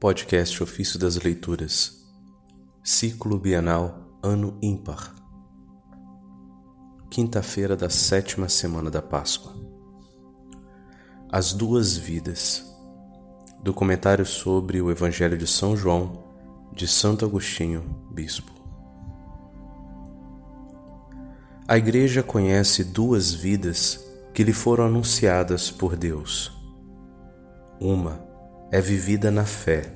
Podcast Ofício das Leituras, Ciclo Bienal, Ano Ímpar, quinta-feira da sétima semana da Páscoa. As Duas Vidas, documentário sobre o Evangelho de São João, de Santo Agostinho, Bispo. A Igreja conhece duas vidas que lhe foram anunciadas por Deus. Uma é vivida na fé,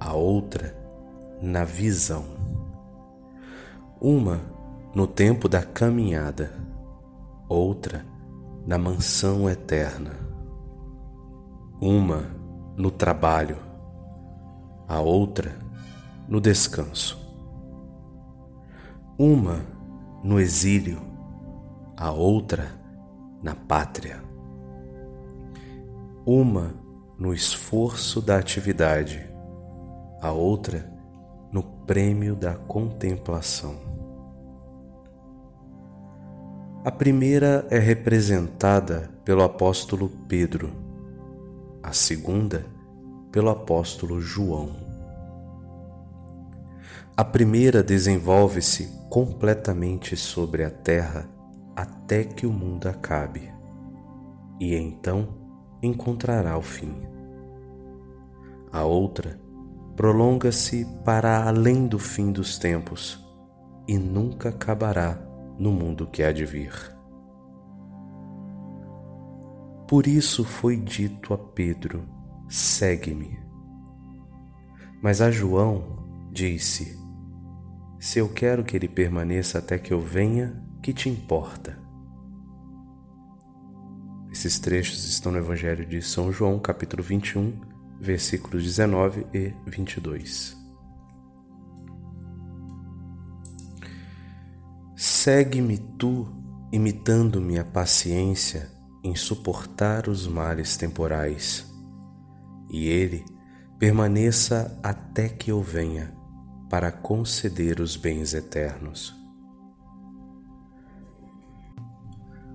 a outra na visão. Uma no tempo da caminhada, outra na mansão eterna. Uma no trabalho, a outra no descanso. Uma no exílio, a outra na pátria. Uma no esforço da atividade, a outra no prêmio da contemplação. A primeira é representada pelo apóstolo Pedro, a segunda pelo apóstolo João. A primeira desenvolve-se completamente sobre a terra até que o mundo acabe, e então encontrará o fim a outra prolonga-se para além do fim dos tempos e nunca acabará no mundo que há de vir. Por isso foi dito a Pedro: segue-me. Mas a João disse: Se eu quero que ele permaneça até que eu venha, que te importa? Esses trechos estão no Evangelho de São João, capítulo 21, versículos 19 e 22. Segue-me tu, imitando-me a paciência em suportar os males temporais, e ele permaneça até que eu venha para conceder os bens eternos.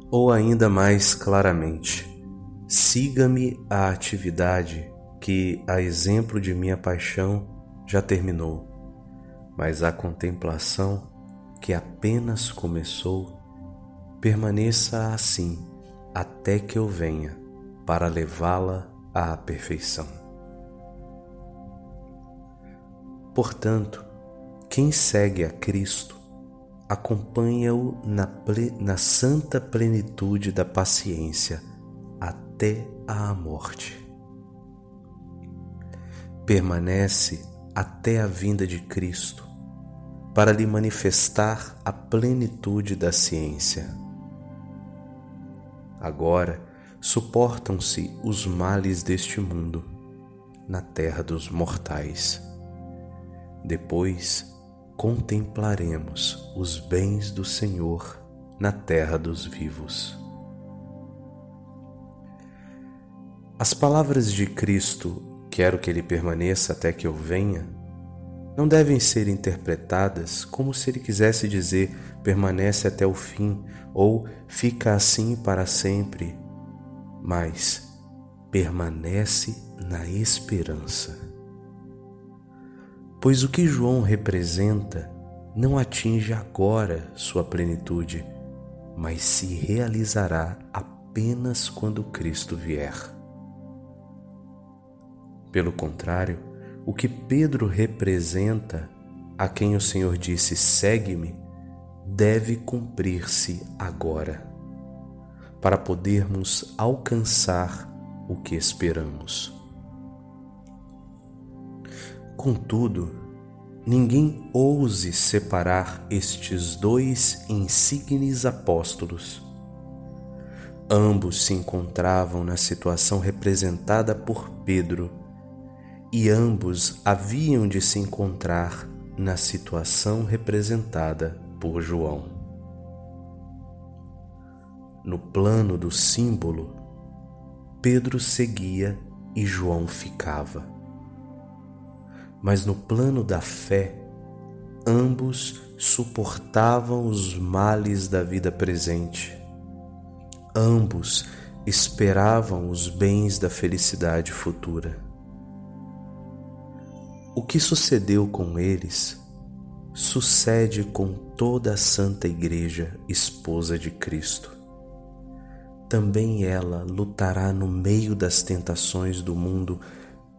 Ou ainda mais claramente, siga-me a atividade que, a exemplo de minha paixão, já terminou, mas a contemplação que apenas começou, permaneça assim até que eu venha para levá-la à perfeição. Portanto, quem segue a Cristo acompanha-o na, na santa plenitude da paciência até à morte permanece até a vinda de Cristo para lhe manifestar a plenitude da ciência. Agora suportam-se os males deste mundo na terra dos mortais. Depois contemplaremos os bens do Senhor na terra dos vivos. As palavras de Cristo quero que ele permaneça até que eu venha, não devem ser interpretadas como se ele quisesse dizer permanece até o fim ou fica assim para sempre, mas permanece na esperança. Pois o que João representa não atinge agora sua plenitude, mas se realizará apenas quando Cristo vier. Pelo contrário, o que Pedro representa, a quem o Senhor disse: segue-me, deve cumprir-se agora, para podermos alcançar o que esperamos. Contudo, ninguém ouse separar estes dois insignes apóstolos. Ambos se encontravam na situação representada por Pedro e ambos haviam de se encontrar na situação representada por João. No plano do símbolo, Pedro seguia e João ficava. Mas no plano da fé, ambos suportavam os males da vida presente. Ambos esperavam os bens da felicidade futura. O que sucedeu com eles sucede com toda a Santa Igreja, esposa de Cristo. Também ela lutará no meio das tentações do mundo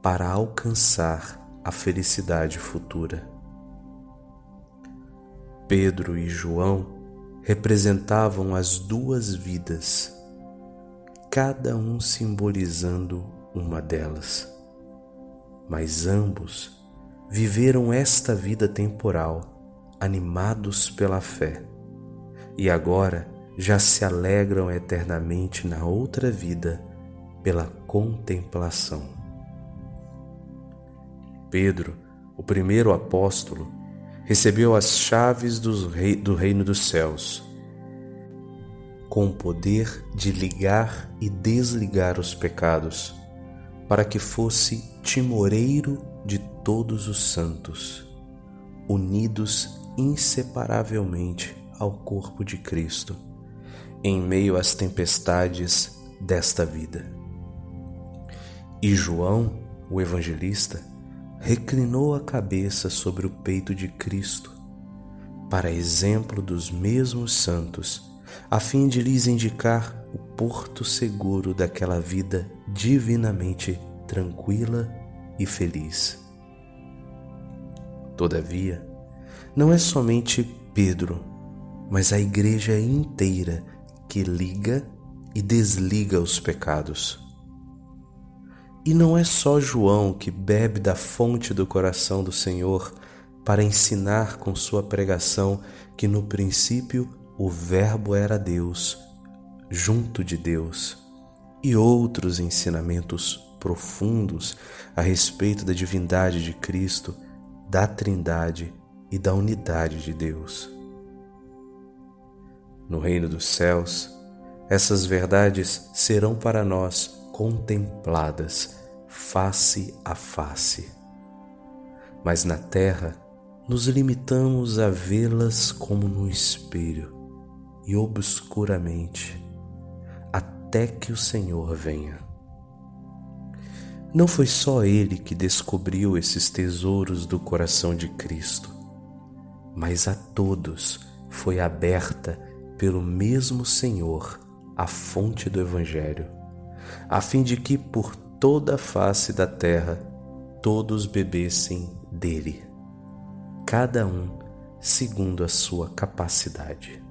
para alcançar a felicidade futura. Pedro e João representavam as duas vidas, cada um simbolizando uma delas. Mas ambos viveram esta vida temporal, animados pela fé, e agora já se alegram eternamente na outra vida pela contemplação. Pedro, o primeiro apóstolo, recebeu as chaves do, rei, do reino dos céus, com o poder de ligar e desligar os pecados, para que fosse timoreiro de todos os santos, unidos inseparavelmente ao corpo de Cristo, em meio às tempestades desta vida. E João, o evangelista, reclinou a cabeça sobre o peito de Cristo, para exemplo dos mesmos santos, a fim de lhes indicar o porto seguro daquela vida divinamente tranquila e feliz. Todavia, não é somente Pedro, mas a igreja inteira que liga e desliga os pecados. E não é só João que bebe da fonte do coração do Senhor para ensinar com sua pregação que no princípio o Verbo era Deus, junto de Deus, e outros ensinamentos profundos a respeito da divindade de Cristo, da Trindade e da unidade de Deus. No reino dos céus, essas verdades serão para nós contempladas face a face. Mas na terra, nos limitamos a vê-las como no espelho e obscuramente, até que o Senhor venha. Não foi só ele que descobriu esses tesouros do coração de Cristo, mas a todos foi aberta pelo mesmo Senhor a fonte do Evangelho a fim de que por toda a face da terra todos bebessem dele, cada um segundo a sua capacidade.